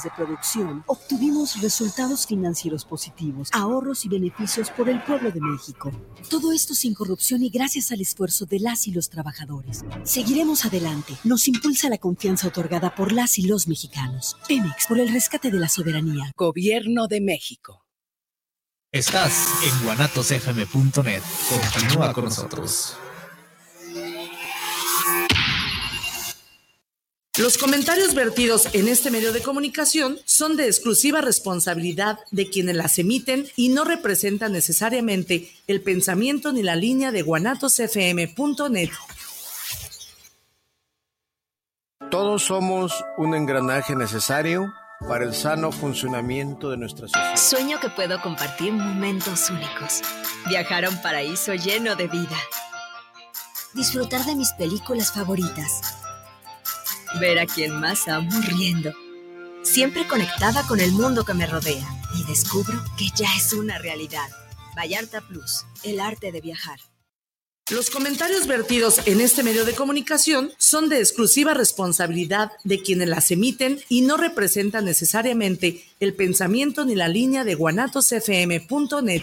de producción, obtuvimos resultados financieros positivos, ahorros y beneficios por el pueblo de México. Todo esto sin corrupción y gracias al esfuerzo de las y los trabajadores. Seguiremos adelante. Nos impulsa la confianza otorgada por las y los mexicanos. Pemex, por el rescate de la soberanía. Gobierno de México. Estás en guanatosfm.net. Continúa con nosotros. Los comentarios vertidos en este medio de comunicación son de exclusiva responsabilidad de quienes las emiten y no representan necesariamente el pensamiento ni la línea de guanatosfm.net. Todos somos un engranaje necesario para el sano funcionamiento de nuestra sociedad. Sueño que puedo compartir momentos únicos. Viajar a un paraíso lleno de vida. Disfrutar de mis películas favoritas ver a quien más amo riendo. Siempre conectada con el mundo que me rodea y descubro que ya es una realidad. Vallarta Plus, el arte de viajar. Los comentarios vertidos en este medio de comunicación son de exclusiva responsabilidad de quienes las emiten y no representan necesariamente el pensamiento ni la línea de guanatosfm.net.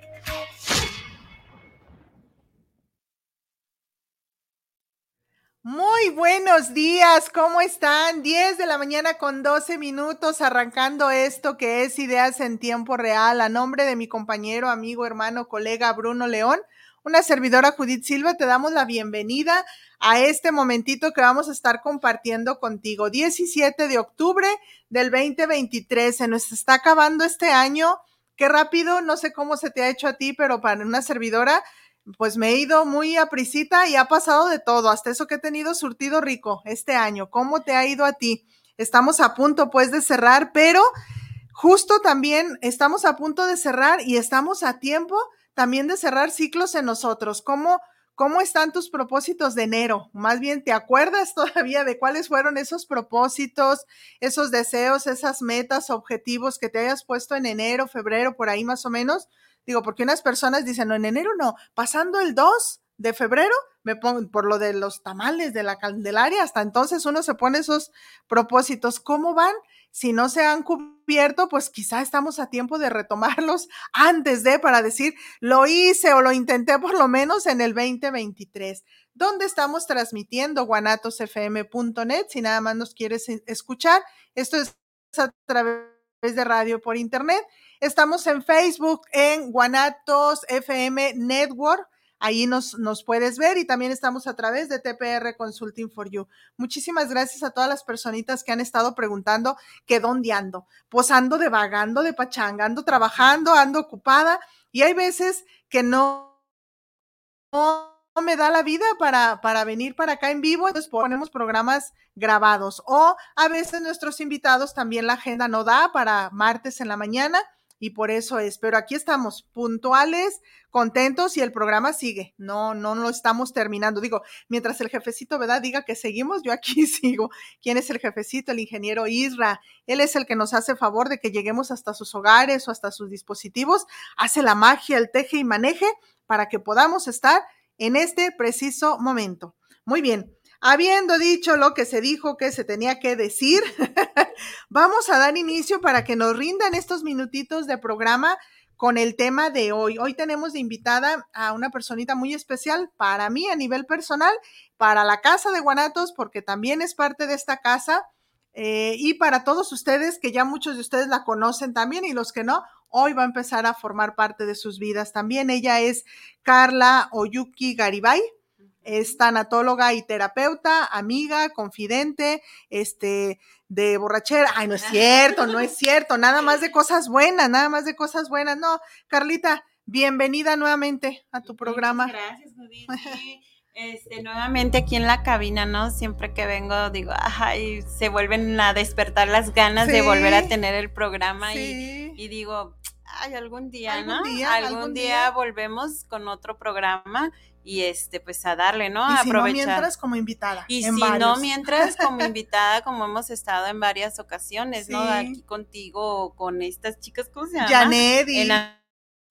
Buenos días, ¿cómo están? 10 de la mañana con 12 minutos arrancando esto que es Ideas en Tiempo Real a nombre de mi compañero, amigo, hermano, colega Bruno León, una servidora Judith Silva, te damos la bienvenida a este momentito que vamos a estar compartiendo contigo. 17 de octubre del 2023, se nos está acabando este año. Qué rápido, no sé cómo se te ha hecho a ti, pero para una servidora pues me he ido muy a prisita y ha pasado de todo, hasta eso que he tenido surtido rico este año. ¿Cómo te ha ido a ti? Estamos a punto pues de cerrar, pero justo también estamos a punto de cerrar y estamos a tiempo también de cerrar ciclos en nosotros. ¿Cómo, cómo están tus propósitos de enero? Más bien, ¿te acuerdas todavía de cuáles fueron esos propósitos, esos deseos, esas metas, objetivos que te hayas puesto en enero, febrero, por ahí más o menos? Digo, porque unas personas dicen, no, en enero no, pasando el 2 de febrero, me pongo por lo de los tamales de la Candelaria, hasta entonces uno se pone esos propósitos. ¿Cómo van? Si no se han cubierto, pues quizá estamos a tiempo de retomarlos antes de, para decir, lo hice o lo intenté por lo menos en el 2023. ¿Dónde estamos transmitiendo? guanatosfm.net, si nada más nos quieres escuchar. Esto es a través de radio por internet Estamos en Facebook en Guanatos FM Network. Ahí nos, nos puedes ver y también estamos a través de TPR Consulting for You. Muchísimas gracias a todas las personitas que han estado preguntando que dónde ando. Pues ando de vagando, de pachanga, ando trabajando, ando ocupada y hay veces que no me da la vida para, para venir para acá en vivo, entonces ponemos programas grabados o a veces nuestros invitados también la agenda no da para martes en la mañana y por eso es. Pero aquí estamos puntuales, contentos y el programa sigue. No, no lo estamos terminando. Digo, mientras el jefecito, ¿verdad? Diga que seguimos, yo aquí sigo. ¿Quién es el jefecito? El ingeniero Isra. Él es el que nos hace favor de que lleguemos hasta sus hogares o hasta sus dispositivos. Hace la magia, el teje y maneje para que podamos estar en este preciso momento. Muy bien. Habiendo dicho lo que se dijo que se tenía que decir, vamos a dar inicio para que nos rindan estos minutitos de programa con el tema de hoy. Hoy tenemos de invitada a una personita muy especial para mí a nivel personal, para la Casa de Guanatos, porque también es parte de esta casa, eh, y para todos ustedes, que ya muchos de ustedes la conocen también, y los que no, hoy va a empezar a formar parte de sus vidas también. Ella es Carla Oyuki Garibay es tanatóloga y terapeuta, amiga, confidente, este, de borrachera. Ay, no es cierto, no es cierto, nada más de cosas buenas, nada más de cosas buenas. No, Carlita, bienvenida nuevamente a tu programa. Gracias, Judith. Este, nuevamente aquí en la cabina, ¿no? Siempre que vengo digo, ay, se vuelven a despertar las ganas de volver a tener el programa y, y digo, ay, algún día, ¿no? algún, día, volvemos con otro programa y este pues a darle, ¿no? Y a si aprovechar. no mientras como invitada. Y en si varios. no mientras como invitada, como hemos estado en varias ocasiones, ¿no? Aquí contigo o con estas chicas, ¿cómo se llama? Janet y En a- y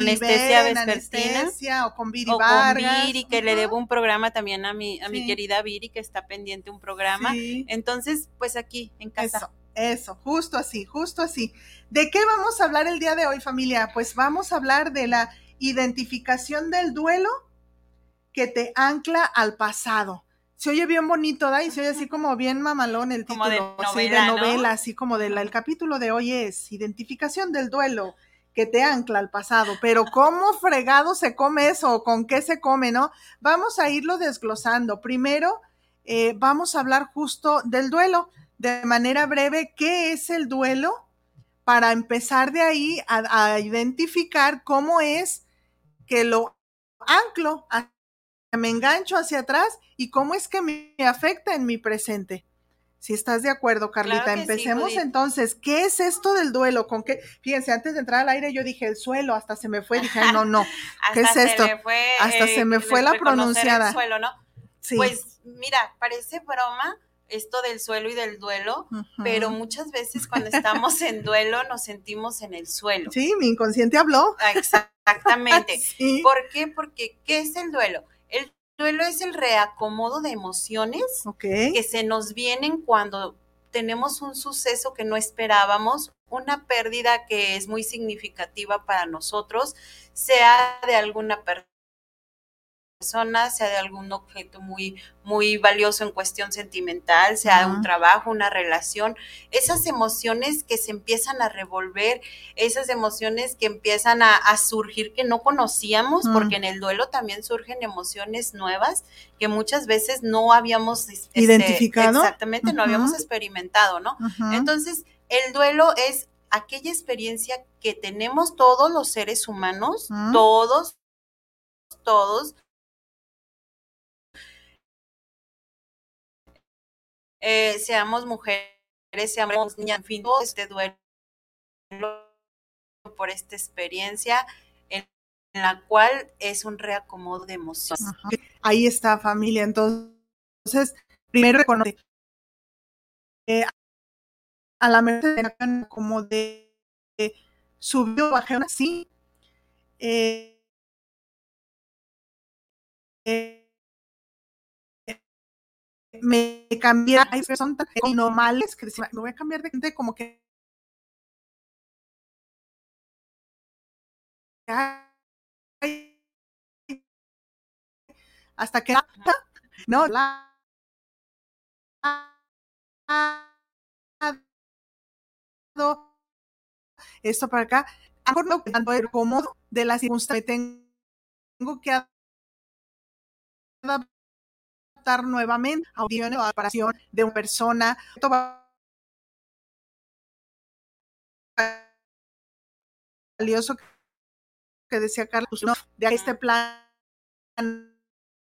anestesia vespertina. anestesia, o con Viri o Vargas. con Viri, que le debo un programa también a mi, a mi querida Viri, que está pendiente un programa. Sí. Entonces, pues aquí, en casa. Eso, eso, justo así, justo así. ¿De qué vamos a hablar el día de hoy, familia? Pues vamos a hablar de la identificación del duelo que te ancla al pasado. Se oye bien bonito, ¿da? Y se oye así como bien mamalón el Como título. de sí, novela, de ¿no? novela, así como del el capítulo de hoy es identificación del duelo que te ancla al pasado. Pero ¿cómo fregado se come eso? ¿O ¿Con qué se come, no? Vamos a irlo desglosando. Primero, eh, vamos a hablar justo del duelo de manera breve qué es el duelo para empezar de ahí a, a identificar cómo es que lo anclo, me engancho hacia atrás y cómo es que me afecta en mi presente. Si estás de acuerdo, Carlita, Claro que sí, empecemos entonces. ¿Qué es esto del duelo? ¿Con qué? Fíjense, antes de entrar al aire yo dije el suelo, hasta se me fue, dije, no, no. ¿Qué es esto? fue, Hasta eh, se me fue la reconocer el pronunciada. suelo, ¿no? Sí. Pues mira, parece broma esto del suelo y del duelo, pero muchas veces cuando estamos en duelo nos sentimos en el suelo. Sí, mi inconsciente habló. Exactamente. Sí. ¿Por qué? Porque ¿qué es el duelo? El duelo es el reacomodo de emociones Ok. que se nos vienen cuando tenemos un suceso que no esperábamos, una pérdida que es muy significativa para nosotros, sea de alguna per- persona, sea de algún objeto muy, muy valioso en cuestión sentimental, sea de un trabajo, una relación, esas emociones que se empiezan a revolver, esas emociones que empiezan a, a surgir que no conocíamos, Mm. porque en el duelo también surgen emociones nuevas que muchas veces no habíamos este, ¿Identificado? Exactamente, no habíamos experimentado, ¿no? Entonces, el duelo es aquella experiencia que tenemos todos los seres humanos, Mm. todos, todos. Eh, seamos mujeres, seamos niñas, en fin, todo este duelo por esta experiencia en la cual es un reacomodo de emociones. Ahí está, familia. Entonces, primero reconoce eh, a la mejor como de, subió, bajé una sí. Eh, eh, me cambié, hay personas normales que decían, me voy a cambiar de gente como que hasta que no la esto para acá cómodo de la circunstancia tengo que adaptar nuevamente a audición o adaptación de una persona valioso que decía Carlos ¿no? de este plan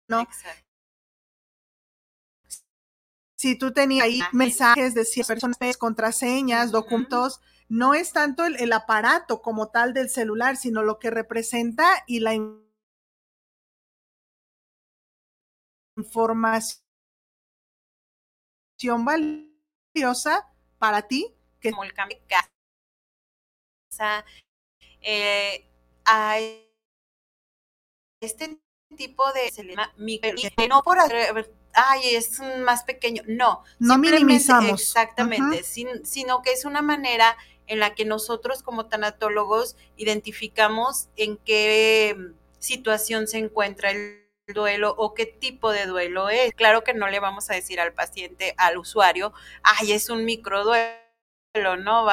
no Exacto. si tú tenías ahí Mensajes. de 100 personas, contraseñas, documentos, no es tanto el, el aparato como tal del celular, sino lo que representa y la información valiosa para ti que como el cambio de casa, eh, hay este tipo de se le llama micro, no por hacer- ay es más pequeño, no, no minimizamos. exactamente, Ujú. sin- sino que es una manera en la que nosotros como tanatólogos identificamos en qué mm, situación se encuentra el duelo o qué tipo de duelo es. Claro que no le vamos a decir al paciente, al usuario, ay, es un microduelo, ¿no?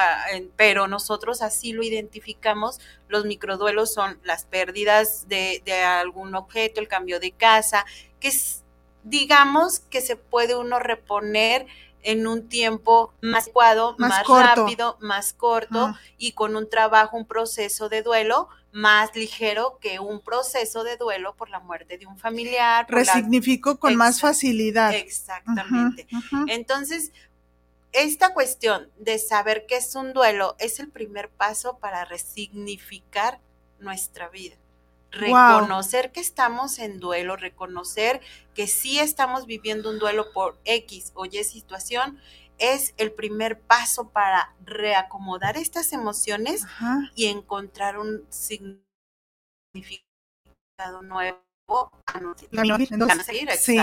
Pero nosotros así lo identificamos. Los microduelos son las pérdidas de, de algún objeto, el cambio de casa, que es, digamos que se puede uno reponer en un tiempo más adecuado, Más más, corto. rápido, más corto Ah. y con un trabajo, un proceso de duelo más ligero que un proceso de duelo por la muerte de un familiar. la- Resignifico con más facilidad. Exactamente. Entonces, esta cuestión de saber qué es un duelo es el primer paso para resignificar nuestra vida. Reconocer que estamos en duelo, reconocer que sí estamos viviendo un duelo por X o Y situación, es el primer paso para reacomodar estas emociones y encontrar un significado nuevo a seguir. Sí.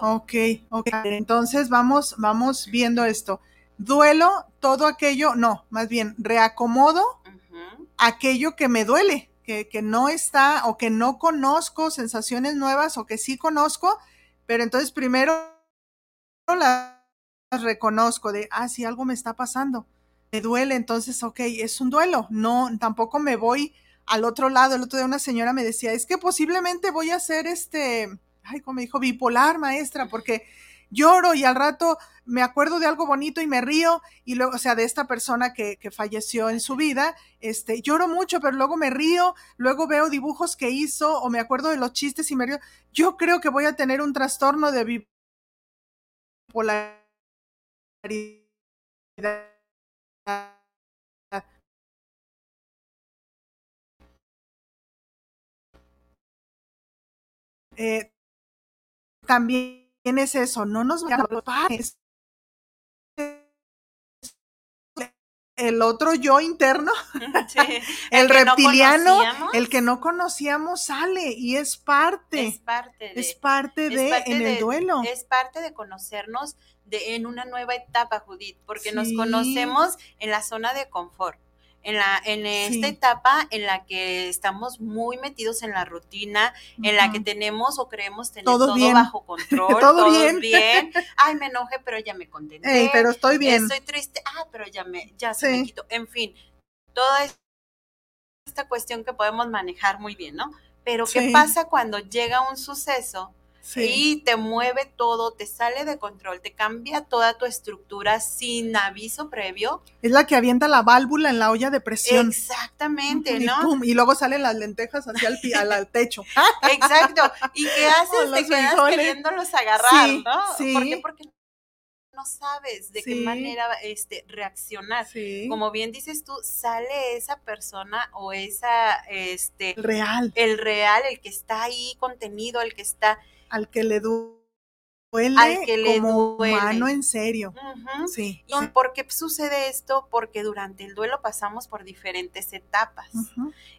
Ok, ok. Entonces vamos, vamos viendo esto. Duelo, todo aquello, no, más bien reacomodo aquello que me duele, que, no está o que no conozco, sensaciones nuevas o que sí conozco, pero entonces primero las reconozco de, ah, sí, algo me está pasando, me duele, entonces, ok, es un duelo, no, tampoco me voy al otro lado, el otro día una señora me decía, es que posiblemente voy a ser este, ay, como me dijo, bipolar, maestra, porque lloro y al rato me acuerdo de algo bonito y me río y luego, o sea, de esta persona que, que, falleció en su vida, este, lloro mucho, pero luego me río, luego veo dibujos que hizo o me acuerdo de los chistes y me río. Yo creo que voy a tener un trastorno de bipolaridad. Eh, también es eso, no nos vayamos a el otro yo interno, el, reptiliano, el que no conocíamos sale y es parte, es parte de, es parte de en el duelo. Es parte de conocernos de, en una nueva etapa, Judith, porque nos conocemos en la zona de confort en, la, en esta etapa en la que estamos muy metidos en la rutina, en la que tenemos o creemos tener todo, bajo control, todo, bien. Ay, me enojé, pero ya me contenté. pero estoy bien. Estoy triste, ah, pero ya me, ya se me quitó. En fin, toda esta cuestión que podemos manejar muy bien, ¿no? Pero ¿qué pasa cuando llega un suceso y te mueve todo, te sale de control, te cambia toda tu estructura sin aviso previo. Es la que avienta la válvula en la olla de presión. Exactamente, ¿no? Y, luego salen las lentejas hacia el al, al techo. Exacto. ¿Y qué haces? Te quedas queriéndolos agarrar, ¿no? Sí. ¿Por qué? Porque no sabes de qué manera este, reaccionar. Como bien dices tú, sale esa persona o esa, este... Real. El real, el que está ahí contenido, el que está al que le duele al que le como humano en serio. Sí. ¿Y por qué sucede esto? Porque durante el duelo pasamos por diferentes etapas.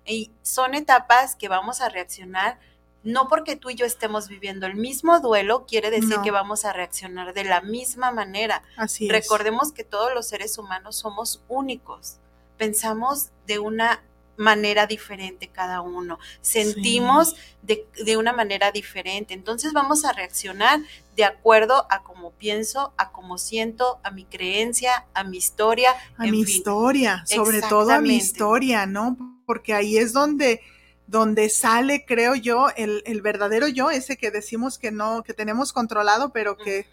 Y son etapas que vamos a reaccionar no porque tú y yo estemos viviendo el mismo duelo, quiere decir que vamos a reaccionar de la misma manera. Así Recordemos que todos los seres humanos somos únicos. Pensamos de una manera diferente cada uno, sentimos de, una manera diferente, entonces vamos a reaccionar de acuerdo a cómo pienso, a cómo siento, a mi creencia, a mi historia. A mi historia, sobre todo a mi historia, ¿no? Porque ahí es donde donde sale, creo yo, el, el, verdadero yo, ese que decimos que no, que tenemos controlado, pero que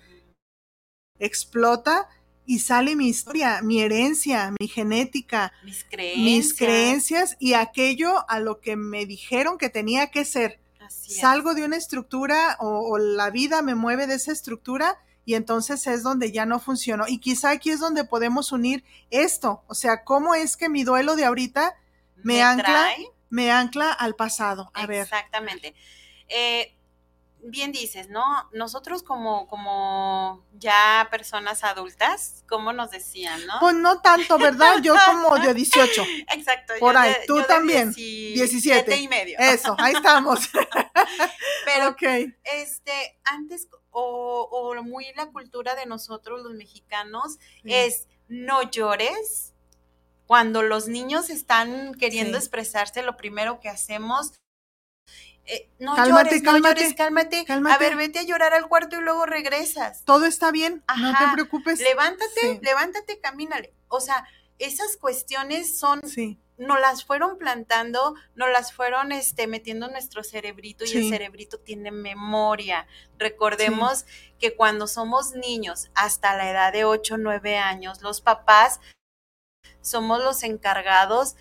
explota y sale mi historia, mi herencia, mi genética, mis creencias, mis creencias y aquello a lo que me dijeron que tenía que ser. Salgo de una estructura o, la vida me mueve de esa estructura y entonces es donde ya no funcionó. Y quizá aquí es donde podemos unir esto, o sea, cómo es que mi duelo de ahorita me, ancla, me ancla al pasado. A ver. Exactamente. Eh, bien dices, ¿no? Nosotros como, como ya personas adultas, ¿cómo nos decían, no? Pues no tanto, ¿verdad? Yo como de 18. Exacto. Por ahí, tú también. 17 y medio. Eso, ahí estamos. Pero, okay. este, antes, o, o, muy la cultura de nosotros los mexicanos es no llores. Cuando los niños están queriendo expresarse, lo primero que hacemos eh, no cálmate, llores, cálmate, cálmate, cálmate, A ver, vete a llorar al cuarto y luego regresas. Todo está bien, no te preocupes. Levántate, levántate, camínale. O sea, esas cuestiones son, sí. nos las fueron plantando, nos las fueron este, metiendo en nuestro cerebrito y el cerebrito tiene memoria. Recordemos que cuando somos niños, hasta la edad de 8 o 9 años, los papás somos los encargados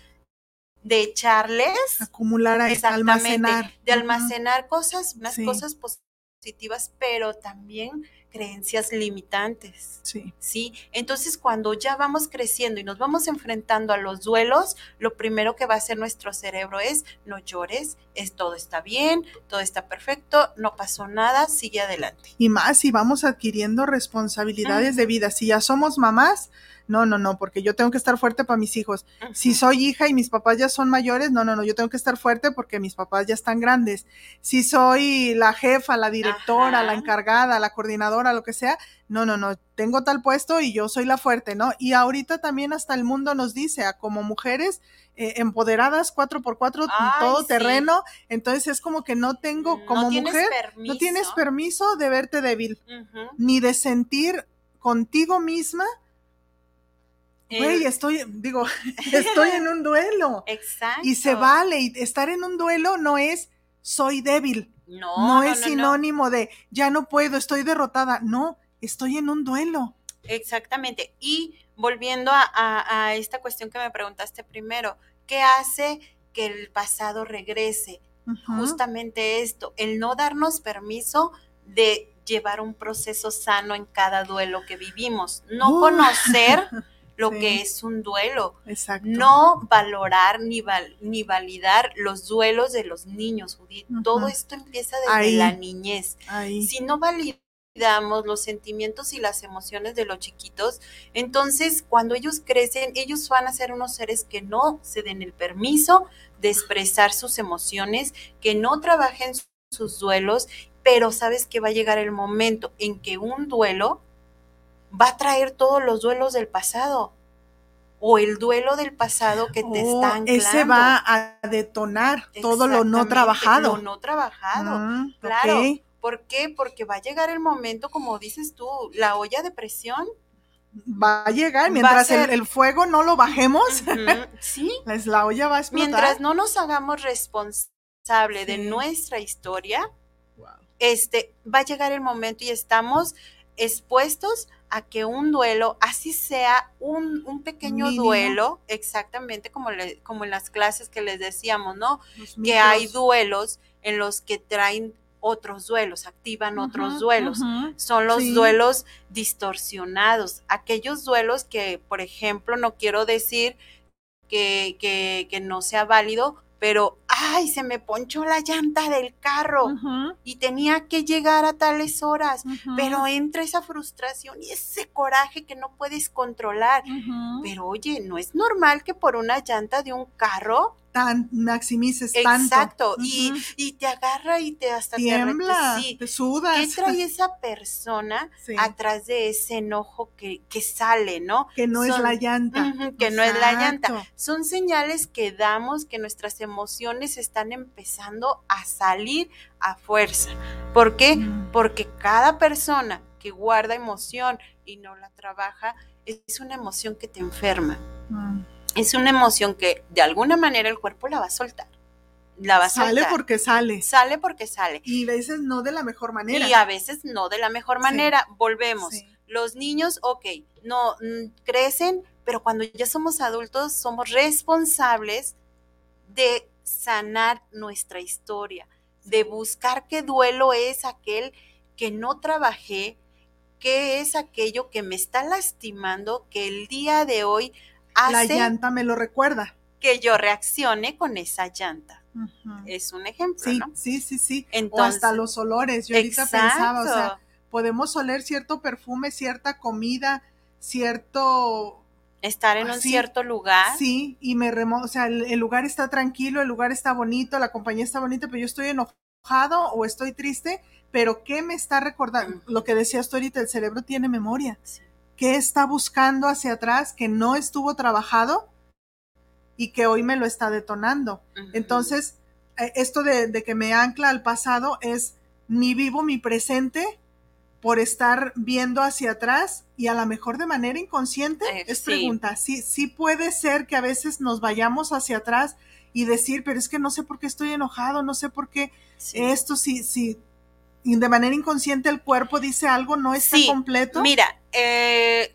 de echarles, acumular, almacenar, de almacenar cosas, unas cosas positivas, pero también creencias limitantes. Sí. Sí. Entonces, cuando ya vamos creciendo y nos vamos enfrentando a los duelos, lo primero que va a hacer nuestro cerebro es no llores, es todo está bien, todo está perfecto, no pasó nada, sigue adelante. Y más si vamos adquiriendo responsabilidades de vida. Si ya somos mamás, no, no, no, porque yo tengo que estar fuerte para mis hijos. Si soy hija y mis papás ya son mayores, no, no, no, yo tengo que estar fuerte porque mis papás ya están grandes. Si soy la jefa, la directora, la encargada, la coordinadora, lo que sea, no, no, no, tengo tal puesto y yo soy la fuerte, ¿no? Y ahorita también hasta el mundo nos dice, a como mujeres eh, empoderadas, cuatro por cuatro, todo terreno, entonces es como que no tengo, como mujer, no tienes permiso de verte débil, ni de sentir contigo misma Güey, estoy, digo, estoy en un duelo. Exacto. Y se vale, y estar en un duelo no es soy débil. No. No, es sinónimo de ya no puedo, estoy derrotada. No, estoy en un duelo. Exactamente. Y volviendo a, esta cuestión que me preguntaste primero, ¿qué hace que el pasado regrese? Justamente esto, el no darnos permiso de llevar un proceso sano en cada duelo que vivimos. No conocer lo que es un duelo. Exacto. No valorar ni, ni validar los duelos de los niños, Judith. Todo esto empieza desde la niñez. Si no validamos los sentimientos y las emociones de los chiquitos, entonces cuando ellos crecen, ellos van a ser unos seres que no se den el permiso de expresar sus emociones, que no trabajen sus duelos, pero sabes que va a llegar el momento en que un duelo va a traer todos los duelos del pasado o el duelo del pasado que te está anclando. Ese va a detonar todo lo no trabajado. Lo no trabajado, mm, claro. ¿Por qué? Porque va a llegar el momento, como dices tú, la olla de presión. Va a llegar, mientras el, fuego no lo bajemos, sí. la olla va a explotar. Mientras no nos hagamos responsable de nuestra historia, este, va a llegar el momento y estamos expuestos a que un duelo, así sea un, pequeño duelo, exactamente como, como en las clases que les decíamos, ¿no? Que hay duelos en los que traen otros duelos, activan otros duelos. Son los duelos distorsionados, aquellos duelos que, por ejemplo, no quiero decir que, que, que no sea válido, pero, ay, se me ponchó la llanta del carro y tenía que llegar a tales horas, pero entra esa frustración y ese coraje que no puedes controlar. Pero oye, no es normal que por una llanta de un carro tan, maximices tanto. Exacto, y, te agarra y te hasta Tiembla, te, te sudas. ¿Qué trae esa persona atrás de ese enojo que, que sale, no? Que no es la llanta. que no es la llanta. Son señales que damos que nuestras emociones están empezando a salir a fuerza. ¿Por qué? Mm. Porque cada persona que guarda emoción y no la trabaja, es una emoción que te enferma. Es una emoción que de alguna manera el cuerpo la va a soltar. La va a sale porque sale. Sale porque sale. Y a veces no de la mejor manera. Y a veces no de la mejor manera. Volvemos. Los niños, ok, no mm, crecen, pero cuando ya somos adultos somos responsables de sanar nuestra historia, de buscar qué duelo es aquel que no trabajé, qué es aquello que me está lastimando, que el día de hoy la llanta me lo recuerda. Que yo reaccione con esa llanta. Es un ejemplo, sí, ¿no? Sí, sí, sí. o hasta los olores. Yo ahorita pensaba, o sea, podemos oler cierto perfume, cierta comida, cierto estar en un cierto lugar. Sí, y me remo o sea, el, lugar está tranquilo, el lugar está bonito, la compañía está bonita, pero yo estoy enojado o estoy triste, pero ¿qué me está recordando? Lo que decías tú ahorita, el cerebro tiene memoria. Sí qué está buscando hacia atrás que no estuvo trabajado y que hoy me lo está detonando. Entonces, eh, esto de, que me ancla al pasado es ni vivo mi presente por estar viendo hacia atrás y a lo mejor de manera inconsciente, eh, es pregunta, sí, sí puede ser que a veces nos vayamos hacia atrás y decir, pero es que no sé por qué estoy enojado, no sé por qué esto, sí, sí, de manera inconsciente el cuerpo dice algo, no está completo. Mira, eh,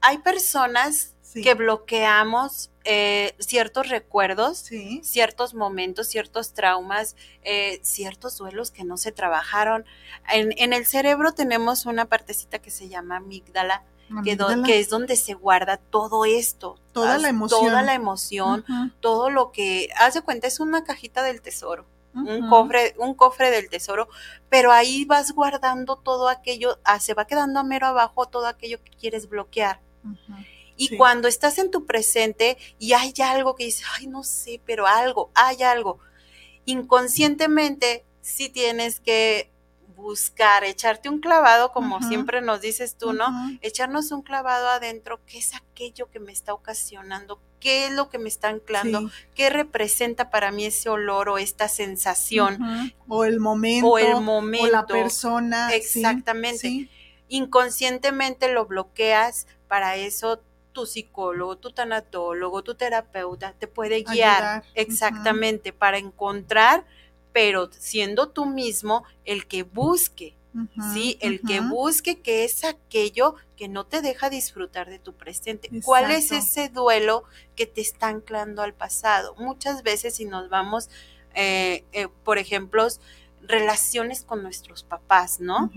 hay personas que bloqueamos eh, ciertos recuerdos, Sí. ciertos momentos, ciertos traumas, eh, ciertos duelos que no se trabajaron. En, en el cerebro tenemos una partecita que se llama amígdala, que, do- Amígdala. que es donde se guarda todo esto. Toda la emoción. Toda la emoción, todo lo que, haz de cuenta, es una cajita del tesoro, un cofre, un cofre del tesoro, pero ahí vas guardando todo aquello, ah, se va quedando a mero abajo todo aquello que quieres bloquear. Y Sí. cuando estás en tu presente y hay algo que dices, ay, no sé, pero algo, hay algo, inconscientemente sí tienes que buscar, echarte un clavado, como siempre nos dices tú, ¿no? Echarnos un clavado adentro, ¿qué es aquello que me está ocasionando? ¿Qué es lo que me está anclando? Sí. ¿Qué representa para mí ese olor o esta sensación? O el momento. O el momento. O la persona. Exactamente. sí. inconscientemente lo bloqueas, para eso tu psicólogo, tu tanatólogo, tu terapeuta te puede guiar Ayudar, exactamente para encontrar, pero siendo tú mismo el que busque, ¿sí? El que busque que es aquello que no te deja disfrutar de tu presente. ¿Cuál es ese duelo que te está anclando al pasado? Muchas veces si nos vamos, eh, eh, por ejemplo, relaciones con nuestros papás, ¿no?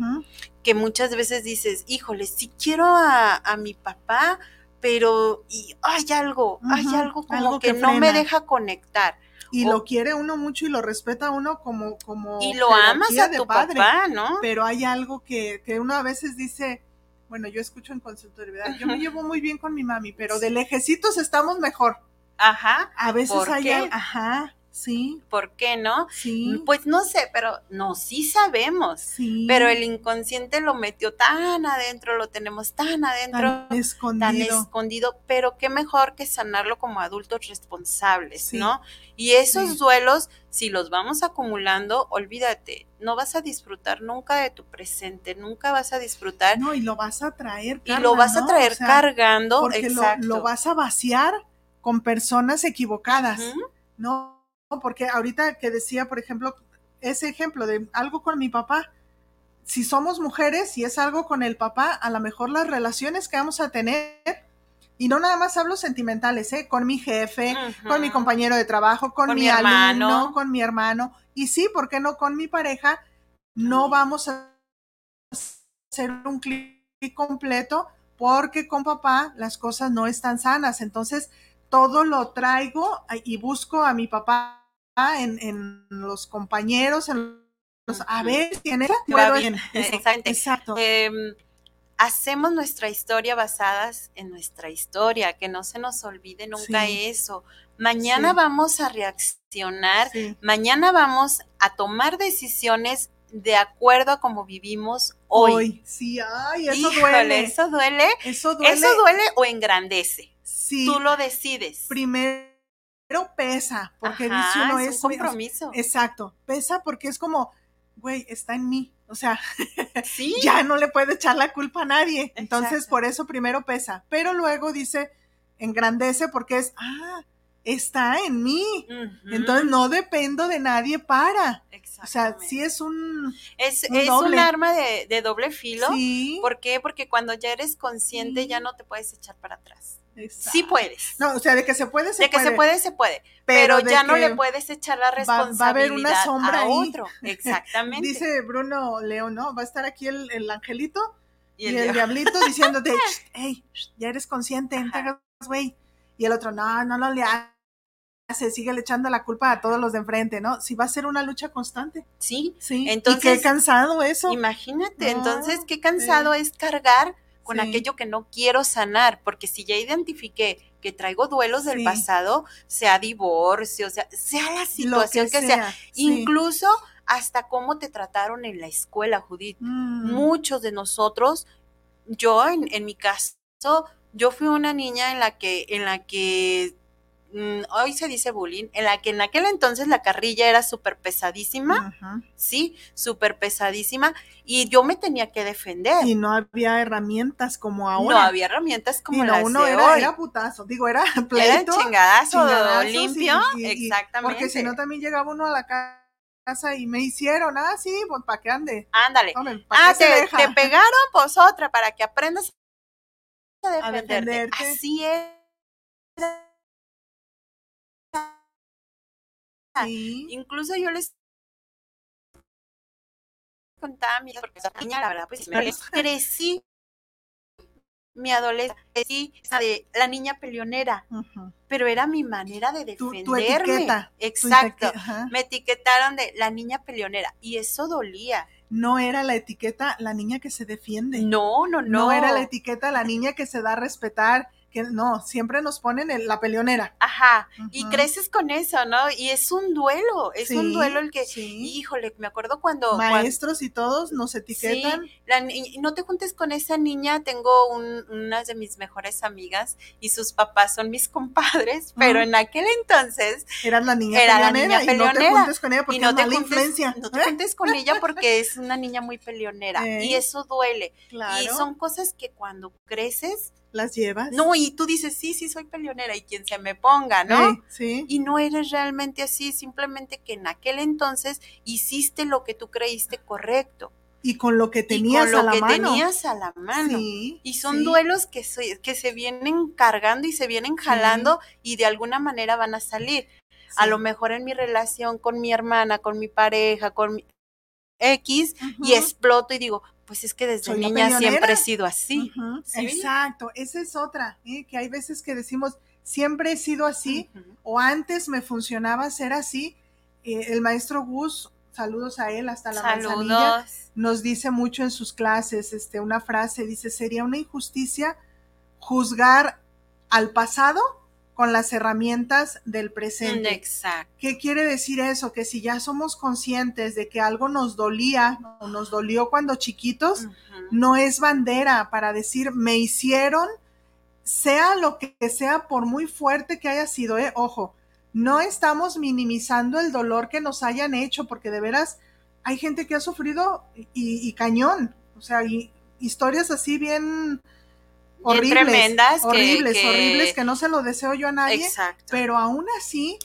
Que muchas veces dices, híjole, sí quiero a, a mi papá, pero y hay algo, hay algo como algo que, que no me deja conectar. Y O- lo quiere uno mucho y lo respeta uno como como y lo amas a tu padre, papá, ¿no? pero hay algo que, que uno a veces dice bueno yo escucho en consultoría ¿verdad? yo me llevo muy bien con mi mami pero de lejecitos estamos mejor. Ajá, a veces ¿Por hay ajá sí ¿por qué no? sí Pues no sé, pero no, sí sabemos. sí Pero el inconsciente lo metió tan adentro, lo tenemos tan adentro, tan tan escondido escondido, pero qué mejor que sanarlo como adultos responsables, Sí. ¿no? Y esos Sí. duelos, si los vamos acumulando, olvídate, no vas a disfrutar nunca de tu presente, nunca vas a disfrutar no y lo vas a traer y lo vas a traer O sea, cargando, porque lo, exacto. lo vas a vaciar con personas equivocadas No, porque ahorita que decía, por ejemplo, ese ejemplo de algo con mi papá, si somos mujeres y es algo con el papá, a lo mejor las relaciones que vamos a tener, y no nada más hablo sentimentales, ¿eh? con mi jefe, con mi compañero de trabajo, con, Con mi, mi hermano. alumno, con mi hermano, y sí, ¿por qué no con mi pareja? No vamos a hacer un clic completo porque con papá las cosas no están sanas. Entonces, todo lo traigo y busco a mi papá en, en los compañeros, en los, a ver si en puedo- bien. Exactamente. Exacto. Em, hacemos nuestra historia basadas en nuestra historia, que no se nos olvide nunca Sí. eso. Mañana Sí. vamos a reaccionar, Sí. mañana vamos a tomar decisiones de acuerdo a cómo vivimos hoy. Hoy. Sí, ay, eso Híjole, duele. Eso duele. Eso duele. Eso duele o engrandece. Sí. Tú lo decides. Primero pesa, porque Ajá, dice uno es es un compromiso. Exacto, pesa porque es como, güey, está en mí. O sea, sí. ya no le puede echar la culpa a nadie. Entonces, Exacto. por eso primero pesa. Pero luego dice, engrandece porque es, ah, está en mí. Entonces no dependo de nadie para. O sea, sí es un... es, un es doble. un arma de, de doble filo. Sí. ¿Por qué? Porque cuando ya eres consciente Sí. ya no te puedes echar para atrás. Exacto. Sí puedes. No, o sea, de que se puede, se de que puede. se puede, se puede. Pero, ya no le puedes echar la va a responsabilidad haber una sombra a ahí. otro. Exactamente. Dice Bruno León, ¿no? Va a estar aquí el, el angelito y el, diablo. diablito diciéndote, hey, ya eres consciente, no güey. Y el otro, no, no, no le hace, sigue le echando la culpa a todos los de enfrente, ¿no? Si va a ser una lucha constante. Sí, Sí. Entonces, y qué cansado eso. imagínate. Entonces, qué cansado es cargar con Sí. aquello que no quiero sanar, porque si ya identifiqué que traigo duelos del Sí. pasado, sea divorcio, sea, sea la situación que, sea, sí. incluso hasta cómo te trataron en la escuela, Judith. Mm, muchos de nosotros, yo en, en mi caso, yo fui una niña en la que, en la que mm, hoy se dice bullying, en la que en aquel entonces la carrilla era súper pesadísima, sí, súper pesadísima, y yo me tenía que defender. Y no había herramientas como no ahora. había herramientas como y no, las uno de era, hoy. era putazo, digo, era Era pleito. chingadazo, chingadazos y- limpio, y- y- exactamente. Porque si no también llegaba uno a la casa y me hicieron, ah, sí, pues para qué ande. Ándale. Tomen, ¿pa' Ah, te, pegaron, pues otra, para que aprendas a defenderte. defenderte. Así es. Incluso yo les contaba a mi porque esa niña, la verdad, pues crecí mi adolescencia de la niña peleonera, pero era mi manera de defenderme. Exacto. Me etiquetaron de la niña peleonera y eso dolía. No era la etiqueta la niña que se defiende. No, no, no. No era la etiqueta la niña que se da a respetar que no, siempre nos ponen en la peleonera. Ajá, y creces con eso, ¿no? Y es un duelo, es un duelo el que, híjole, me acuerdo cuando... Maestros y todos nos etiquetan. Sí, no te juntes con esa niña, tengo un, una de mis mejores amigas y sus papás son mis compadres, pero en aquel entonces... Era la niña era la niña peleonera. Y no te juntes con ella porque no te juntes, No te juntes con ella porque es una niña muy peleonera y eso duele. Y son cosas que cuando creces las llevas. No, y tú dices, sí, sí, soy peleonera y quien se me ponga, ¿no? Sí, Y no eres realmente así, simplemente que en aquel entonces hiciste lo que tú creíste correcto. Y con lo que tenías y con lo que tenías a la mano. y son duelos que se, que se vienen cargando y se vienen jalando y de alguna manera van a salir. A lo mejor en mi relación con mi hermana, con mi pareja, con mi X, y exploto y digo, pues es que desde niña siempre he sido así. Exacto, esa es otra, ¿eh? que hay veces que decimos, siempre he sido así, o antes me funcionaba ser así. Eh, el maestro Gus, saludos a él hasta la manzanilla, nos dice mucho en sus clases, este, una frase, dice, sería una injusticia juzgar al pasado con las herramientas del presente. Exacto. ¿Qué quiere decir eso? Que si ya somos conscientes de que algo nos dolía o nos dolió cuando chiquitos, no es bandera para decir me hicieron, sea lo que sea, por muy fuerte que haya sido, ¿eh? ojo, no estamos minimizando el dolor que nos hayan hecho, porque de veras hay gente que ha sufrido y, cañón, o sea, y historias así bien horribles, tremendas, horribles, horribles, que no se lo deseo yo a nadie, pero aún así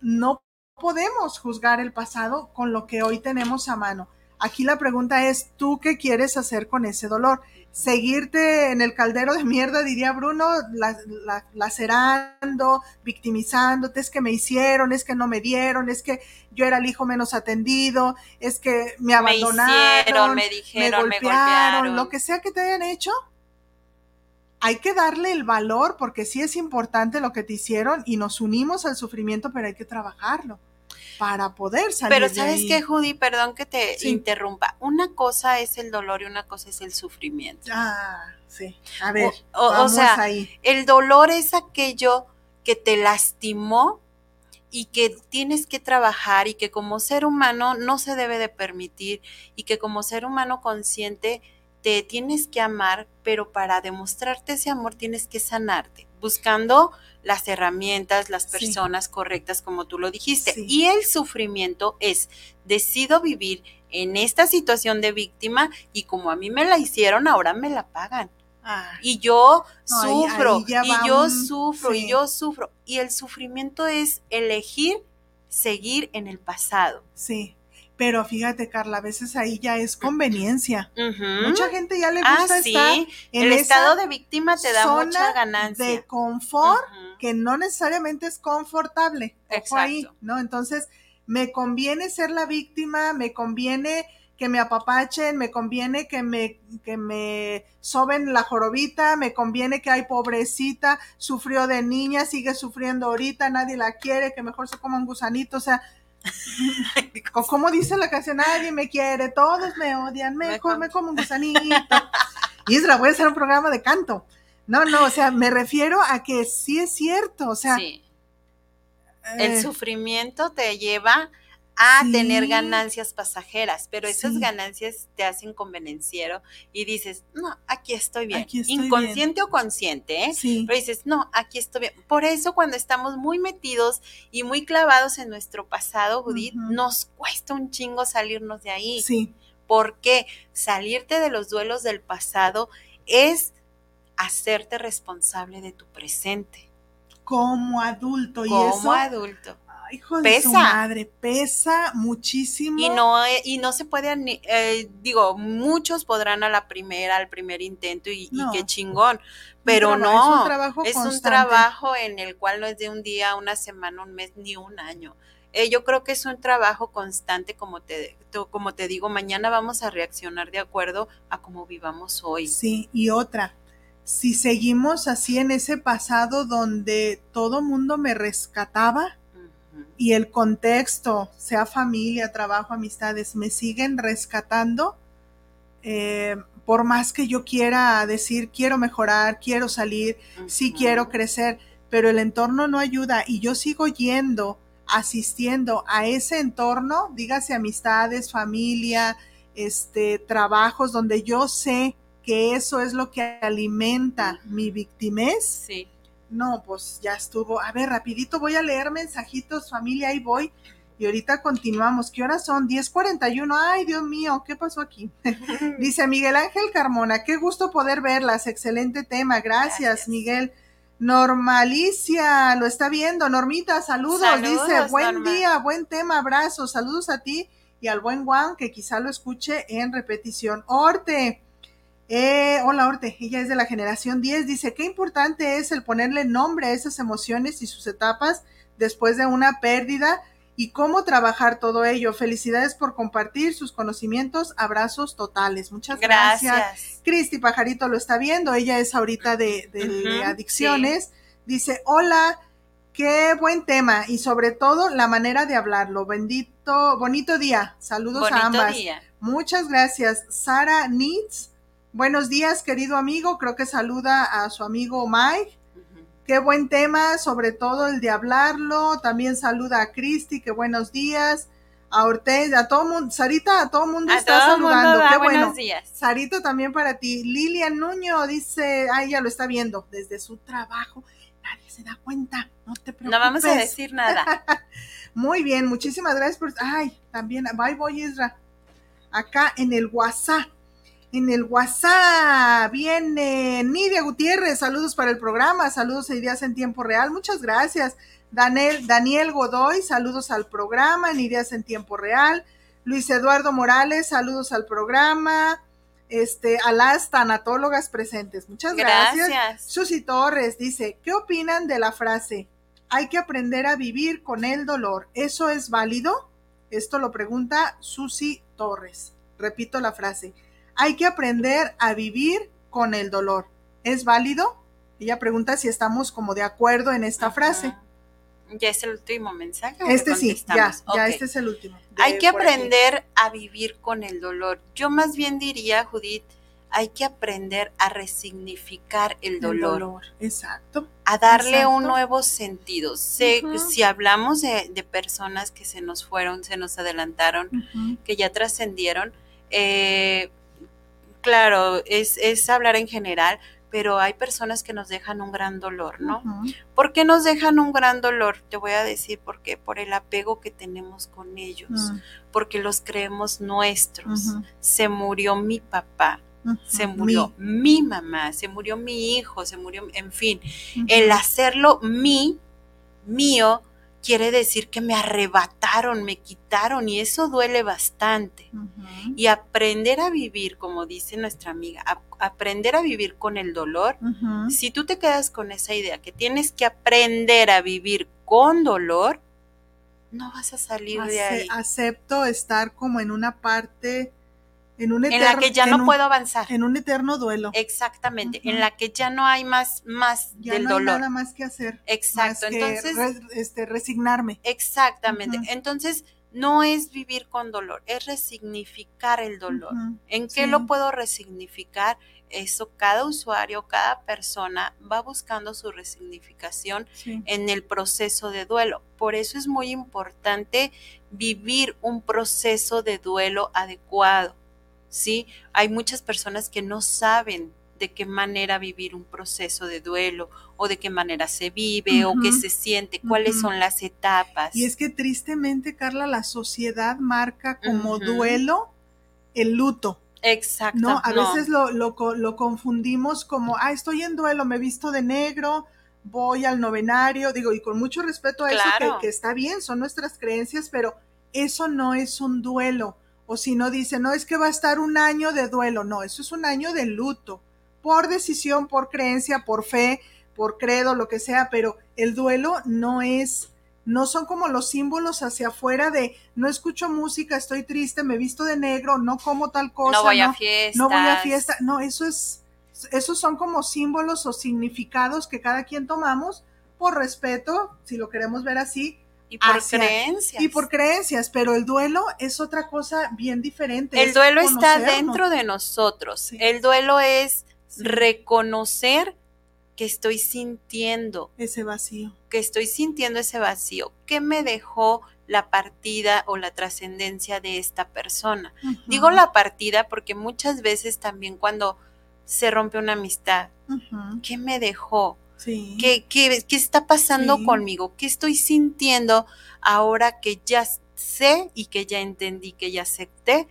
no podemos juzgar el pasado con lo que hoy tenemos a mano. Aquí la pregunta es, ¿tú qué quieres hacer con ese dolor? Seguirte en el caldero de mierda, diría Bruno, lacerando, victimizándote, es que me hicieron, es que no me dieron, es que yo era el hijo menos atendido, es que me abandonaron, me, dijeron, me golpearon, lo que sea que te hayan hecho, hay que darle el valor porque sí es importante lo que te hicieron y nos unimos al sufrimiento, pero hay que trabajarlo para poder salir. Pero sabes qué, Judy, perdón que te interrumpa. Una cosa es el dolor y una cosa es el sufrimiento. Ah, sí. A ver, o, sea, el dolor es aquello que te lastimó y que tienes que trabajar y que como ser humano no se debe de permitir y que como ser humano consciente te tienes que amar, pero para demostrarte ese amor tienes que sanarte, buscando las herramientas, las personas correctas, como tú lo dijiste. Y el sufrimiento es, decido vivir en esta situación de víctima y como a mí me la hicieron, ahora me la pagan. Ah. y yo sufro, y yo sufro, y yo sufro. Y el sufrimiento es elegir seguir en el pasado. Sí. Pero fíjate, Carla, a veces ahí ya es conveniencia. Mucha gente ya le ah, gusta estar en el estado de víctima te da mucha ganancia. De confort que no necesariamente es confortable. Ojo ahí, ¿no? Entonces, me conviene ser la víctima, me conviene que me apapachen, me conviene que me, que me soben la jorobita, me conviene que hay pobrecita, sufrió de niña, sigue sufriendo ahorita, nadie la quiere, que mejor se coma un gusanito, o sea, como dice la canción, nadie me quiere, todos me odian, mejor me como un gusanito. Isra, voy a hacer un programa de canto. No, no, o sea, me refiero a que sí es cierto, o sea. El eh, sufrimiento te lleva a tener ganancias pasajeras, pero esas ganancias te hacen convenenciero y dices, no, aquí estoy bien, inconsciente o consciente, ¿eh? pero dices, no, aquí estoy bien. Por eso cuando estamos muy metidos y muy clavados en nuestro pasado, Judith, nos cuesta un chingo salirnos de ahí. Sí. Porque salirte de los duelos del pasado es hacerte responsable de tu presente. Como adulto. y eso, adulto hijo de pesa. su madre, pesa muchísimo. Y no, eh, y no se puede, eh, digo, muchos podrán a la primera, al primer intento y, qué chingón, pero no, es un trabajo, es un trabajo en el cual no es de un día, una semana, un mes, ni un año. Eh, yo creo que es un trabajo constante, como te, como te digo, mañana vamos a reaccionar de acuerdo a cómo vivamos hoy. Sí, y otra, si seguimos así en ese pasado donde todo mundo me rescataba y el contexto, sea familia, trabajo, amistades, me siguen rescatando, eh, por más que yo quiera decir, quiero mejorar, quiero salir, sí quiero crecer, pero el entorno no ayuda y yo sigo yendo, asistiendo a ese entorno, dígase amistades, familia, este, trabajos donde yo sé que eso es lo que alimenta mi victimez. Sí. No, pues ya estuvo. A ver, rapidito voy a leer mensajitos, familia, ahí voy. Y ahorita continuamos. ¿Qué horas son? 10:41. Ay, Dios mío, ¿qué pasó aquí? Dice Miguel Ángel Carmona, qué gusto poder verlas. Excelente tema. Gracias, Miguel. Normalicia, lo está viendo. Normita, saludos. Dice, buen día, buen tema, abrazos. Saludos a ti y al buen Juan, que quizá lo escuche en repetición. Orte. Eh, hola Orte, ella es de la generación 10, dice, qué importante es el ponerle nombre a esas emociones y sus etapas después de una pérdida y cómo trabajar todo ello. Felicidades por compartir sus conocimientos. Abrazos totales. Muchas gracias. Cristi Pajarito lo está viendo. Ella es ahorita de, adicciones. Dice, hola, qué buen tema y sobre todo la manera de hablarlo. Bendito, bonito día. Saludos a ambas. Día. Muchas gracias. Sara Needs. Buenos días, querido amigo. Creo que saluda a su amigo Mike. Qué buen tema, sobre todo el de hablarlo. También saluda a Cristi, qué buenos días. A Ortez, a todo mundo, Sarita, a todo mundo está saludando. qué bueno. Días. Sarita también para ti. Lilian Nuño dice, ay, ya lo está viendo desde su trabajo. Nadie se da cuenta, no te preocupes. No vamos a decir nada. Muy bien, muchísimas gracias por. Ay, también, bye, voy, Isra. Acá en el WhatsApp en el WhatsApp viene Nidia Gutiérrez, saludos para el programa, saludos a Ideas en Tiempo Real, muchas gracias. Daniel, Daniel Godoy, saludos al programa en Ideas en Tiempo Real. Luis Eduardo Morales, saludos al programa. Este, a las tanatólogas presentes, muchas gracias. gracias. Susi Torres dice, ¿qué opinan de la frase? Hay que aprender a vivir con el dolor. ¿Eso es válido? Esto lo pregunta Susi Torres. Repito la frase hay que aprender a vivir con el dolor. ¿Es válido? Ella pregunta si estamos como de acuerdo en esta frase. Ya es el último mensaje. Este sí, ya, ya este es el último. Hay que aprender a vivir con el dolor. Yo más bien diría, Judith, hay que aprender a resignificar el dolor. Exacto. A darle un nuevo sentido. Si hablamos de, personas que se nos fueron, se nos adelantaron, que ya trascendieron, eh, claro, es, es hablar en general, pero hay personas que nos dejan un gran dolor, ¿no? ¿Por qué nos dejan un gran dolor? Te voy a decir por qué, por el apego que tenemos con ellos, mm. porque los creemos nuestros. Se murió mi papá, se murió mi. mamá, se murió mi hijo, se murió, en fin, el hacerlo mi, mío, quiere decir que me arrebataron, me quitaron y eso duele bastante. Y aprender a vivir, como dice nuestra amiga, aprender a vivir con el dolor, si tú te quedas con esa idea que tienes que aprender a vivir con dolor, no vas a salir de ahí. Acepto estar como en una parte en, un eterno, en la que ya no puedo avanzar. En un eterno duelo. Exactamente, en la que ya no hay más, más ya del no dolor. Hay nada más que hacer. Exacto, entonces. este, resignarme. Exactamente, entonces no es vivir con dolor, es resignificar el dolor. ¿En qué lo puedo resignificar? Eso cada usuario, cada persona va buscando su resignificación en el proceso de duelo. Por eso es muy importante vivir un proceso de duelo adecuado ¿sí? Hay muchas personas que no saben de qué manera vivir un proceso de duelo o de qué manera se vive o qué se siente, cuáles son las etapas. Y es que tristemente, Carla, la sociedad marca como duelo el luto. Exacto. No, a veces lo, lo, lo, confundimos como, ah, estoy en duelo, me visto de negro, voy al novenario, digo, y con mucho respeto a eso, que, que está bien, son nuestras creencias, pero eso no es un duelo o si no dice, no, es que va a estar un año de duelo. No, eso es un año de luto. Por decisión, por creencia, por fe, por credo, lo que sea. Pero el duelo no es no son como los símbolos hacia afuera de no escucho música, estoy triste, me visto de negro, no como tal cosa. No voy a fiesta. No voy a fiesta. No, eso es, esos son como símbolos o significados que cada quien tomamos por respeto, si lo queremos ver así. Y por creencias. Y por creencias, pero el duelo es otra cosa bien diferente. El duelo está dentro de nosotros. El duelo es reconocer que estoy sintiendo. Ese vacío. Que estoy sintiendo ese vacío. ¿Qué me dejó la partida o la trascendencia de esta persona? Digo la partida porque muchas veces también cuando se rompe una amistad, ¿qué me dejó? ¿Qué, qué, qué está pasando conmigo? ¿Qué estoy sintiendo ahora que ya sé y que ya entendí, que ya acepté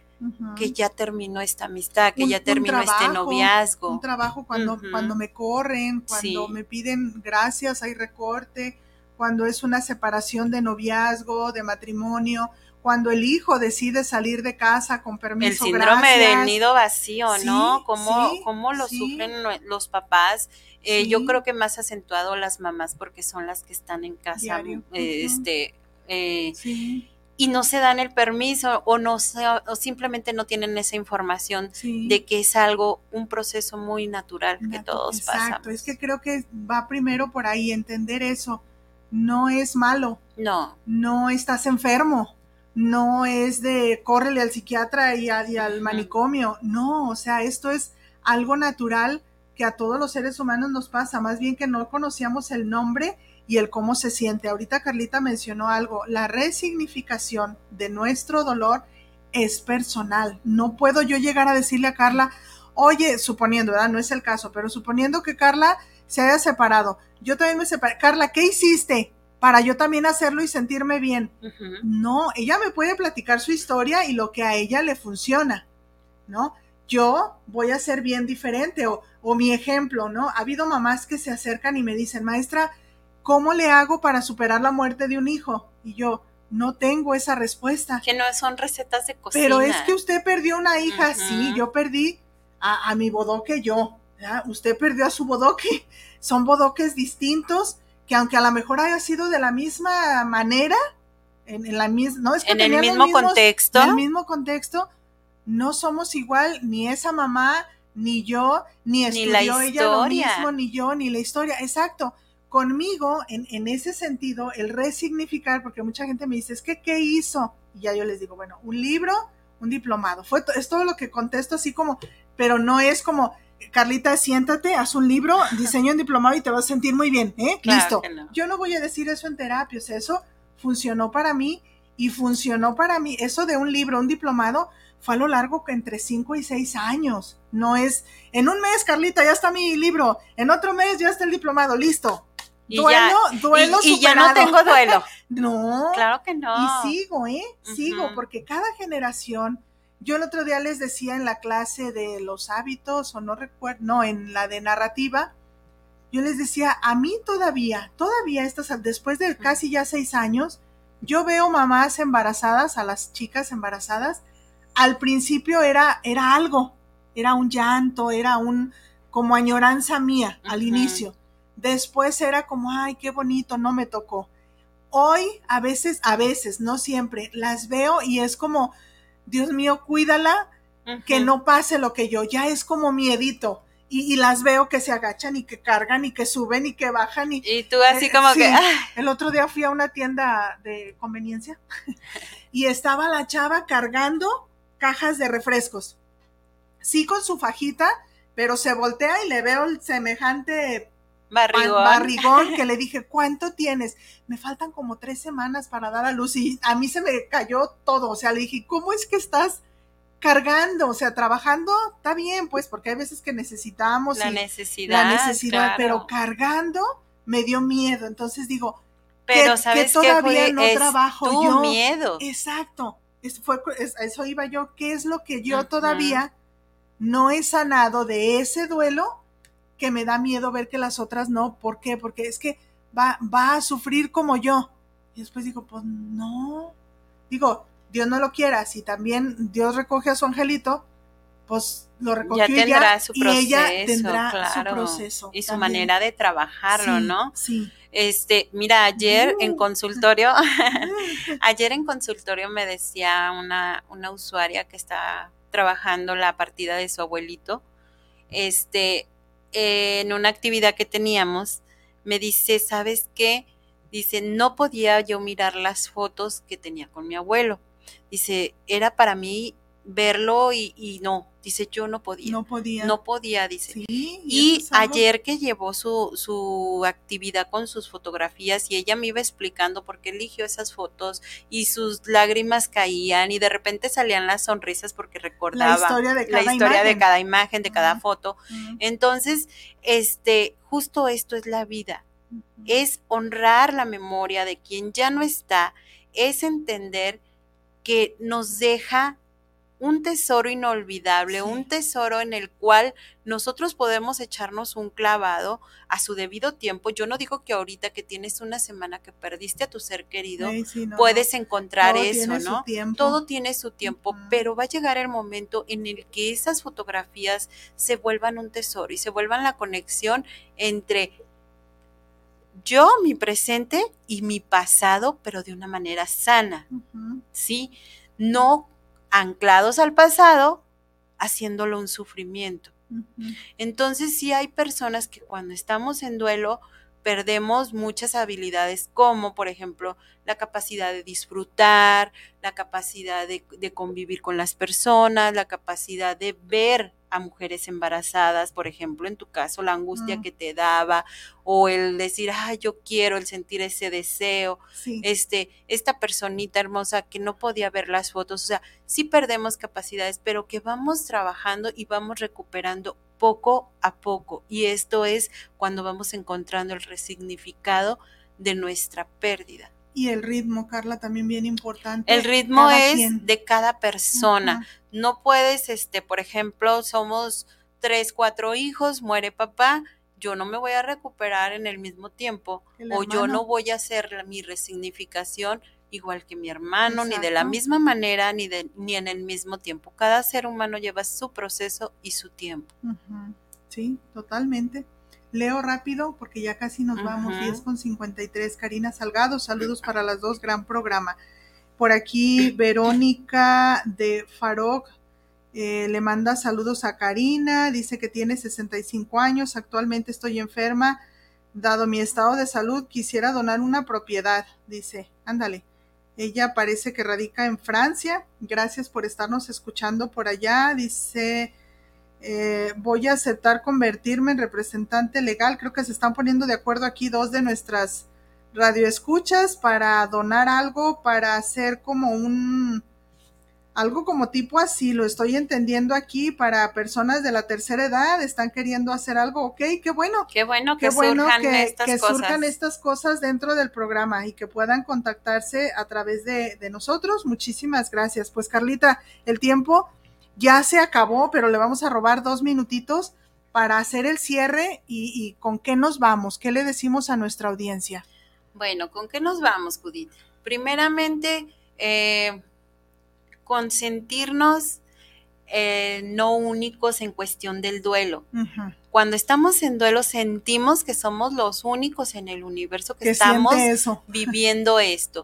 que ya terminó esta amistad, que ya terminó este noviazgo. Un trabajo cuando, cuando me corren, cuando me piden gracias, hay recorte, cuando es una separación de noviazgo, de matrimonio, cuando el hijo decide salir de casa con permiso. El síndrome del nido vacío, ¿no? ¿Cómo, lo sufren los papás? Eh, yo creo que más acentuado las mamás porque son las que están en casa, eh, este, eh, y no se dan el permiso o no o simplemente no tienen esa información de que es algo, un proceso muy natural que todos Exacto. Es que creo que va primero por ahí entender eso. No es malo. No. No estás enfermo. No es de córrele al psiquiatra y, al manicomio. No, o sea, esto es algo natural que a todos los seres humanos nos pasa, más bien que no conocíamos el nombre y el cómo se siente. Ahorita Carlita mencionó algo, la resignificación de nuestro dolor es personal. No puedo yo llegar a decirle a Carla, oye, suponiendo, ¿verdad? No es el caso, pero suponiendo que Carla se haya separado, yo también me separé. Carla, ¿qué hiciste? Para yo también hacerlo y sentirme bien. No, ella me puede platicar su historia y lo que a ella le funciona, ¿no? Yo voy a ser bien diferente o, o mi ejemplo, ¿no? Ha habido mamás que se acercan y me dicen, maestra, ¿cómo le hago para superar la muerte de un hijo? Y yo, no tengo esa respuesta. Que no son recetas de cocina. Pero es que usted perdió una hija, sí, yo perdí a, mi bodoque yo, usted perdió a su bodoque, son bodoques distintos que aunque a lo mejor haya sido de la misma manera, en, la misma, no es que en el mismo contexto, en el mismo contexto, no somos igual ni esa mamá, ni yo, ni estudió ella lo mismo, ni yo, ni la historia, exacto conmigo, en, en, ese sentido, el resignificar, porque mucha gente me dice, es que, ¿qué hizo? Y ya yo les digo, bueno, un libro, un diplomado. Fue, es todo lo que contesto así como, pero no es como, Carlita, siéntate, haz un libro, diseño un diplomado y te vas a sentir muy bien, ¿eh? Listo. Yo no voy a decir eso en terapia, o sea, eso funcionó para mí y funcionó para mí. Eso de un libro, un diplomado, fue a lo largo que entre 5 y 6 años. No es, en un mes, Carlita, ya está mi libro, en otro mes ya está el diplomado, listo. Y duelo, duelo y, ya no tengo duelo. no. Claro que no. Y sigo, ¿eh? Sigo, porque cada generación, yo el otro día les decía en la clase de los hábitos, o no recuerdo, no, en la de narrativa, yo les decía, a mí todavía, todavía estas, después de casi ya seis años, yo veo mamás embarazadas, a las chicas embarazadas, al principio era, era algo, era un llanto, era un, como añoranza mía al inicio. Después era como, ay, qué bonito, no me tocó. Hoy, a veces, a veces, no siempre, las veo y es como, Dios mío, cuídala, que no pase lo que yo, ya es como miedito. Y, y, las veo que se agachan y que cargan y que suben y que bajan. Y, y tú así eh, como que... El otro día fui a una tienda de conveniencia y estaba la chava cargando cajas de refrescos. Sí con su fajita, pero se voltea y le veo el semejante Barrigón. barrigón, que le dije, ¿cuánto tienes? Me faltan como tres semanas para dar a luz y a mí se me cayó todo. O sea, le dije, ¿cómo es que estás cargando? O sea, trabajando, está bien, pues, porque hay veces que necesitamos. La necesidad. La necesidad, pero cargando me dio miedo. Entonces digo, pero sabes que todavía no trabajo yo. miedo. Exacto. fue, eso iba yo. ¿Qué es lo que yo todavía no he sanado de ese duelo? Que me da miedo ver que las otras no. ¿Por qué? Porque es que va, va a sufrir como yo. Y después digo, pues no. Digo, Dios no lo quiera. Si también Dios recoge a su angelito, pues lo recogió ya tendrá su proceso, y ella tendrá su proceso y su manera de trabajarlo, ¿no? Sí. Este, mira, ayer en consultorio, ayer en consultorio me decía una, una usuaria que está trabajando la partida de su abuelito, este, en una actividad que teníamos, me dice, ¿sabes qué? Dice, no podía yo mirar las fotos que tenía con mi abuelo. Dice, era para mí verlo y, no, dice yo no podía. No podía. No podía, dice. y ayer que llevó su, su actividad con sus fotografías y ella me iba explicando por qué eligió esas fotos y sus lágrimas caían y de repente salían las sonrisas porque recordaba la historia de cada la historia imagen. de cada imagen, de cada foto. Entonces, este, justo esto es la vida. Es honrar la memoria de quien ya no está, es entender que nos deja un tesoro inolvidable, un tesoro en el cual nosotros podemos echarnos un clavado a su debido tiempo. Yo no digo que ahorita que tienes una semana que perdiste a tu ser querido, Sí, sí, no, puedes encontrar Todo eso, tiene su ¿no? tiempo. Todo tiene su tiempo, pero va a llegar el momento en el que esas fotografías se vuelvan un tesoro y se vuelvan la conexión entre yo, mi presente y mi pasado, pero de una manera sana. ¿sí? No anclados al pasado, haciéndolo un sufrimiento. Entonces sí hay personas que cuando estamos en duelo perdemos muchas habilidades como por ejemplo la capacidad de disfrutar, la capacidad de, de convivir con las personas, la capacidad de ver a mujeres embarazadas, por ejemplo, en tu caso, la angustia Mm. que te daba o el decir, ay, yo quiero, el sentir ese deseo, Sí. este, esta personita hermosa que no podía ver las fotos, o sea, sí perdemos capacidades, pero que vamos trabajando y vamos recuperando poco a poco. Y esto es cuando vamos encontrando el resignificado de nuestra pérdida. Y el ritmo, Carla, también bien importante. El ritmo es quien. de cada persona. No puedes, este, por ejemplo, somos tres, cuatro hijos, muere papá, yo no me voy a recuperar en el mismo tiempo El o yo no voy a hacer la- mi resignificacación igual que mi hermano, ni de la misma manera, ni, de, ni en el mismo tiempo. Cada ser humano lleva su proceso y su tiempo. Sí, totalmente. Leo rápido porque ya casi nos vamos. Ujú. 10 con 53. Karina Salgado, saludos para las dos, gran programa. Por aquí, Verónica de Farog eh, le manda saludos a Karina. Dice que tiene 65 años. Actualmente estoy enferma. Dado mi estado de salud, quisiera donar una propiedad. Dice, ándale. Ella parece que radica en Francia. Gracias por estarnos escuchando por allá. Dice, eh, voy a aceptar convertirme en representante legal. Creo que se están poniendo de acuerdo aquí dos de nuestras radioescuchas para donar algo, para hacer como un, algo como tipo así, lo estoy entendiendo aquí para personas de la tercera edad, están queriendo hacer algo, ok, qué bueno. Qué bueno que Qué bueno surjan que, estas que cosas. surjan estas cosas dentro del programa y que puedan contactarse a través de, de nosotros. Muchísimas gracias. Pues Carlita, el tiempo ya se acabó, pero le vamos a robar dos minutitos para hacer el cierre y, y con qué nos vamos, qué le decimos a nuestra audiencia. Bueno, ¿con qué nos vamos, Judith? Primeramente, eh, consentirnos eh, no únicos en cuestión del duelo. Cuando estamos en duelo sentimos que somos los únicos en el universo que, Que estamos eso. viviendo esto.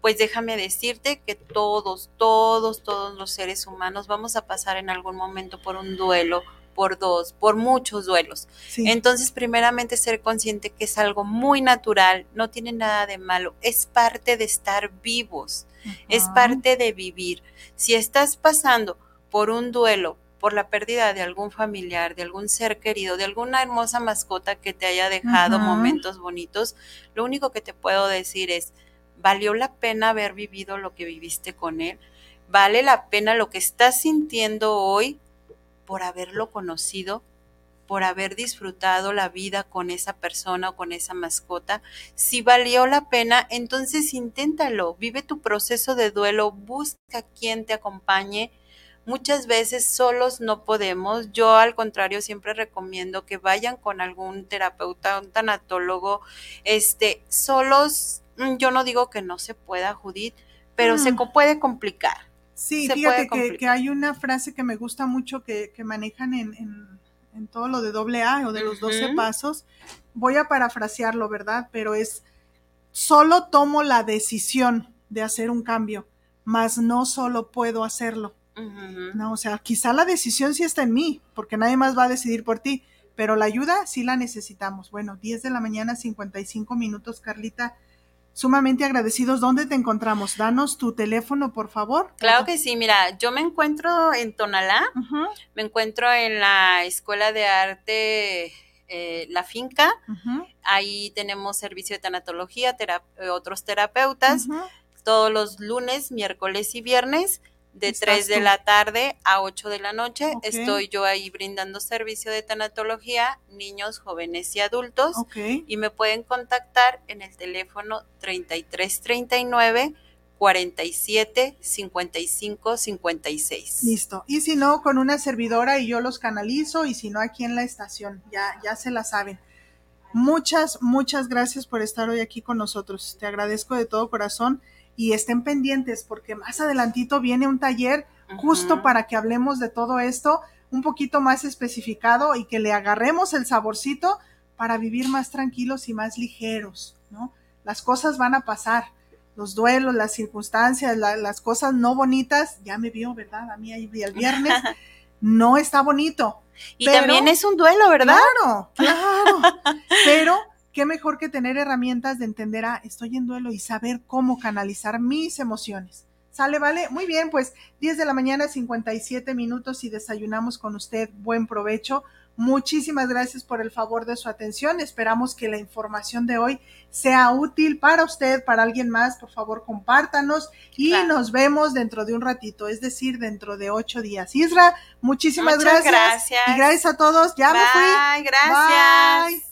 Pues déjame decirte que todos, todos, todos los seres humanos vamos a pasar en algún momento por un duelo, por dos, por muchos duelos. Sí. Entonces, primeramente ser consciente que es algo muy natural, no tiene nada de malo, es parte de estar vivos, es parte de vivir. Si estás pasando por un duelo, por la pérdida de algún familiar, de algún ser querido, de alguna hermosa mascota que te haya dejado momentos bonitos, lo único que te puedo decir es, ¿valió la pena haber vivido lo que viviste con él? ¿Vale la pena lo que estás sintiendo hoy por haberlo conocido? por haber disfrutado la vida con esa persona o con esa mascota. Si valió la pena, entonces inténtalo, vive tu proceso de duelo, busca quien te acompañe. Muchas veces solos no podemos. Yo al contrario siempre recomiendo que vayan con algún terapeuta, un tanatólogo. Este, solos, mm, yo no digo que no se pueda, Judith, pero se Mm. puede complicar. Sí, fíjate que, hay una frase que me gusta mucho que, manejan en, todo lo de doble A o de los 12 pasos. Voy a parafrasearlo, ¿verdad? Pero es, solo tomo la decisión de hacer un cambio, mas no solo puedo hacerlo. No, o sea, quizá la decisión sí está en mí, porque nadie más va a decidir por ti, pero la ayuda sí la necesitamos. Bueno, 10 de la mañana, 55 minutos, Carlita sumamente agradecidos. ¿Dónde te encontramos? Danos tu teléfono, por favor. Claro que sí, mira, yo me encuentro en Tonalá, me encuentro en la Escuela de Arte eh, La Finca, ahí tenemos servicio de tanatología, eh, otros terapeutas, todos los lunes, miércoles y viernes de 3 de la tarde a 8 de la noche. Estoy yo ahí brindando servicio de tanatología, niños, jóvenes y adultos. Y me pueden contactar en el teléfono 3339 47 55 56. Listo. Y si no, con una servidora y yo los canalizo y si no, aquí en la estación. Ya, ya se la saben. Muchas, muchas gracias por estar hoy aquí con nosotros. Te agradezco de todo corazón y estén pendientes porque más adelantito viene un taller justo para que hablemos de todo esto un poquito más especificado y que le agarremos el saborcito para vivir más tranquilos y más ligeros, ¿no? Las cosas van a pasar, los duelos, las circunstancias, las cosas no bonitas, ya me vio, ¿verdad? A mí el viernes no está bonito. Y también es un duelo, ¿verdad? Claro, claro. pero qué mejor que tener herramientas de entender, ah, estoy en duelo y saber cómo canalizar mis emociones. ¿Sale, vale? Muy bien, pues 10 de la mañana, 57 minutos y desayunamos con usted. Buen provecho. Muchísimas gracias por el favor de su atención. Esperamos que la información de hoy sea útil para usted, para alguien más. Por favor, compártanos y nos vemos dentro de un ratito, es decir, dentro de ocho días. Isra, muchísimas gracias. gracias. Y gracias a todos. Ya me fui. Gracias.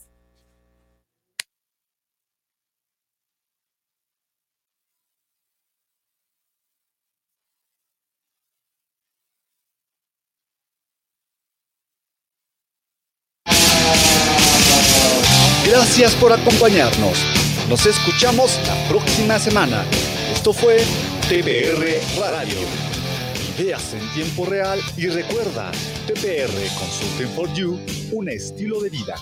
Gracias por acompañarnos. Nos escuchamos la próxima semana. Esto fue TPR Radio. Ideas en tiempo real y recuerda, TPR Consulting for You, un estilo de vida.